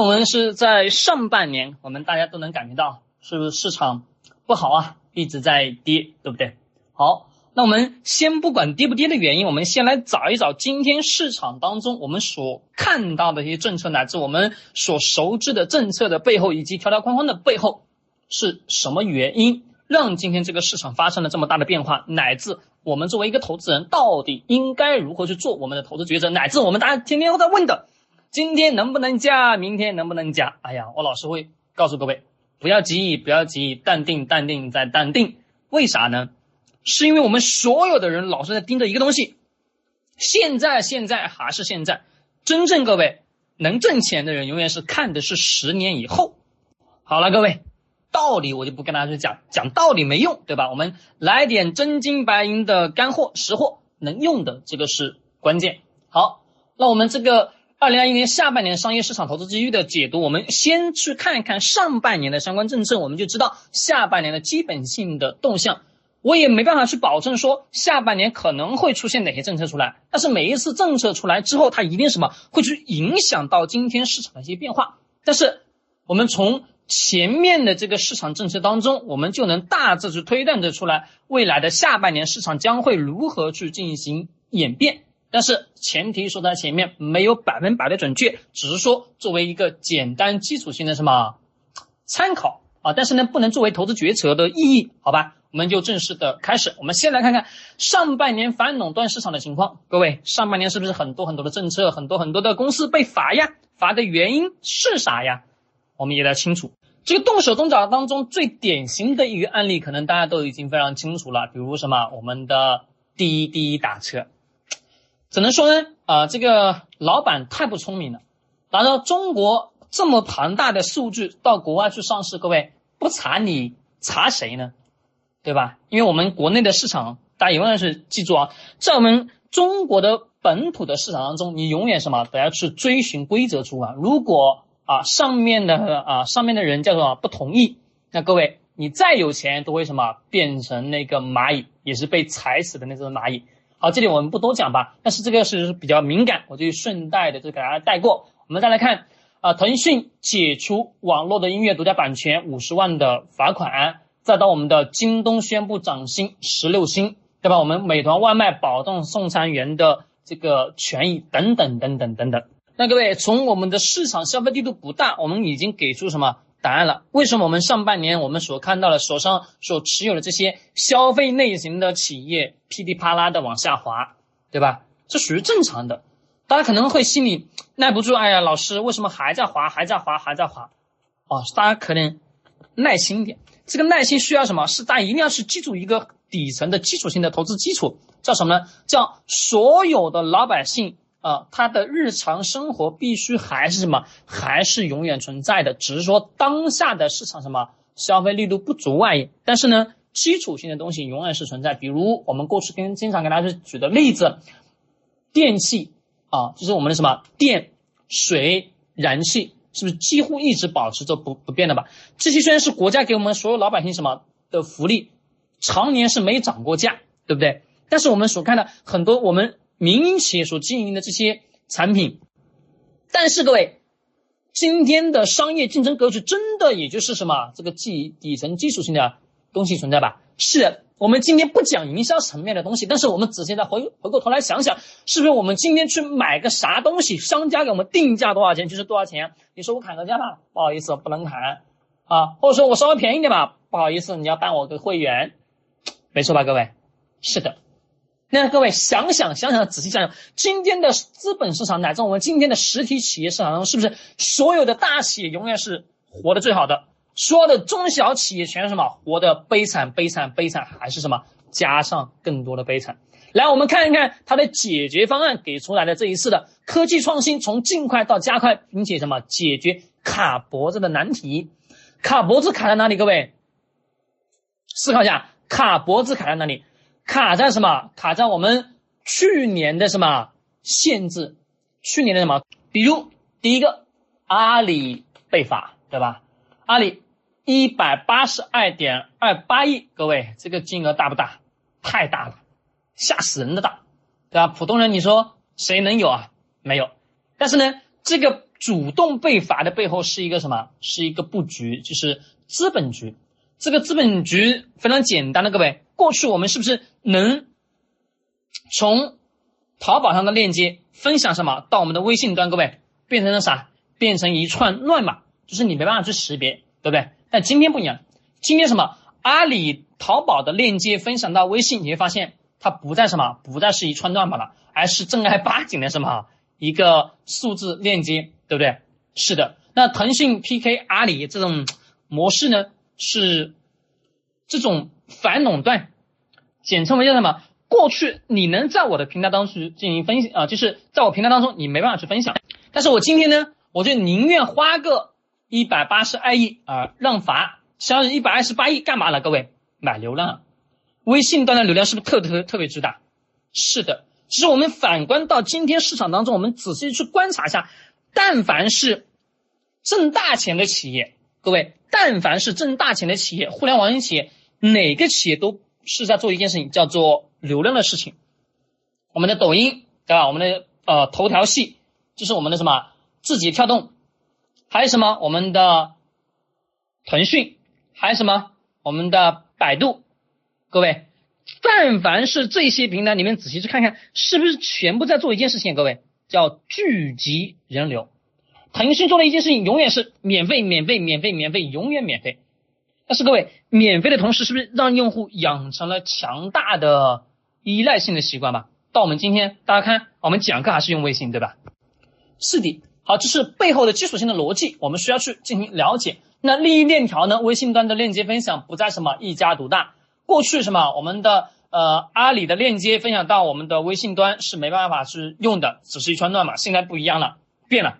我们是在上半年，我们大家都能感觉到，是不是市场不好啊，一直在跌，对不对？好，那我们先不管跌不跌的原因，我们先来找一找今天市场当中我们所看到的一些政策，乃至我们所熟知的政策的背后，以及条条框框的背后是什么原因，让今天这个市场发生了这么大的变化，乃至我们作为一个投资人，到底应该如何去做我们的投资抉择，乃至我们大家天天都在问的。今天能不能加？明天能不能加？哎呀，我老师会告诉各位，不要急，不要急，淡定，淡定再淡定。为啥呢？是因为我们所有的人老是在盯着一个东西，现在，现在还是现在。真正各位能挣钱的人，永远是看的是十年以后。好了，各位，道理我就不跟大家去讲，讲道理没用，对吧？我们来点真金白银的干货、实货，能用的这个是关键。好，那我们这个。二零二一年下半年商业市场投资机遇的解读，我们先去看一看上半年的相关政策，我们就知道下半年的基本性的动向。我也没办法去保证说下半年可能会出现哪些政策出来，但是每一次政策出来之后，它一定什么会去影响到今天市场的一些变化。但是我们从前面的这个市场政策当中，我们就能大致去推断得出来，未来的下半年市场将会如何去进行演变。但是前提说在前面没有百分百的准确，只是说作为一个简单基础性的什么参考啊，但是呢不能作为投资决策的意义，好吧？我们就正式的开始，我们先来看看上半年反垄断市场的情况。各位，上半年是不是很多很多的政策，很多很多的公司被罚呀？罚的原因是啥呀？我们也要清楚。这个动手动脚当中最典型的一个案例，可能大家都已经非常清楚了，比如什么我们的滴滴打车。只能说呢，啊，这个老板太不聪明了。拿着中国这么庞大的数据到国外去上市，各位不查你查谁呢？对吧？因为我们国内的市场，大家永远是记住啊，在我们中国的本土的市场当中，你永远什么都要去追寻规则出啊。如果啊上面的啊上面的人叫做不同意，那各位你再有钱都会什么变成那个蚂蚁，也是被踩死的那种蚂蚁。好，这里我们不多讲吧，但是这个是比较敏感，我就顺带的就给大家带过。我们再来看啊，腾讯解除网络的音乐独家版权五十万的罚款，再到我们的京东宣布涨薪十六薪，对吧？我们美团外卖保证送餐员的这个权益等等等等等等。那各位，从我们的市场消费力度不大，我们已经给出什么？答案了，为什么我们上半年我们所看到的手上所持有的这些消费类型的企业噼里啪啦的往下滑，对吧？这属于正常的。大家可能会心里耐不住，哎呀，老师为什么还在滑，还在滑，还在滑？哦，大家可能耐心一点。这个耐心需要什么？是大家一定要去记住一个底层的基础性的投资基础，叫什么呢？叫所有的老百姓。啊，他的日常生活必须还是什么？还是永远存在的，只是说当下的市场什么消费力度不足而已。但是呢，基础性的东西永远是存在。比如我们过去跟经常给大家举的例子，电器啊，就是我们的什么电、水、燃气，是不是几乎一直保持着不不变的吧？这些虽然是国家给我们所有老百姓什么的福利，常年是没涨过价，对不对？但是我们所看的很多我们。民营企业所经营的这些产品，但是各位，今天的商业竞争格局真的也就是什么这个基底层基础性的东西存在吧？是我们今天不讲营销层面的东西，但是我们仔细再回回过头来想想，是不是我们今天去买个啥东西，商家给我们定价多少钱就是多少钱？你说我砍个价吧，不好意思，不能砍啊，或者说我稍微便宜点吧，不好意思，你要办我个会员，没错吧，各位？是的。那各位想想想想，仔细想想，今天的资本市场乃至我们今天的实体企业市场中，是不是所有的大企业永远是活得最好的？所有的中小企业全是什么？活得悲惨、悲惨、悲惨，还是什么？加上更多的悲惨。来，我们看一看它的解决方案给出来的这一次的科技创新，从尽快到加快，并且什么解决卡脖子的难题？卡脖子卡在哪里？各位思考一下，卡脖子卡在哪里？卡在什么？卡在我们去年的什么限制？去年的什么？比如第一个，阿里被罚，对吧？阿里一百八十二点二八亿，各位这个金额大不大？太大了，吓死人的大，对吧？普通人你说谁能有啊？没有。但是呢，这个主动被罚的背后是一个什么？是一个布局，就是资本局。这个资本局非常简单的，各位，过去我们是不是能从淘宝上的链接分享什么到我们的微信端？各位变成了啥？变成一串乱码，就是你没办法去识别，对不对？但今天不一样，今天什么？阿里、淘宝的链接分享到微信，你会发现它不再什么？不再是一串乱码了，而是正儿八经的什么？一个数字链接，对不对？是的。那腾讯 PK 阿里这种模式呢，是这种反垄断，简称为叫什么？过去你能在我的平台当中进行分享啊，就是在我平台当中你没办法去分享，但是我今天呢，我就宁愿花个一百八十二亿啊让罚。相当于一百二十八亿干嘛了？各位买流量，微信端的流量是不是特特特别巨大？是的。其实我们反观到今天市场当中，我们仔细去观察一下，但凡是挣大钱的企业，各位，但凡是挣大钱的企业，互联网型企业，哪个企业都是在做一件事情，叫做流量的事情。我们的抖音，对吧？我们的呃头条系，就是我们的什么字节跳动，还有什么我们的腾讯。还有什么？我们的百度，各位，但凡是这些平台，你们仔细去看看，是不是全部在做一件事情？各位，叫聚集人流。腾讯做的一件事情，永远是免费、免费、免费、免费，永远免费。但是各位，免费的同时，是不是让用户养成了强大的依赖性的习惯吧？到我们今天，大家看，我们讲课还是用微信，对吧？是的。好，这是背后的基础性的逻辑，我们需要去进行了解。那利益链条呢？微信端的链接分享不再什么一家独大。过去什么我们的呃阿里的链接分享到我们的微信端是没办法去用的，只是一串乱码。现在不一样了，变了。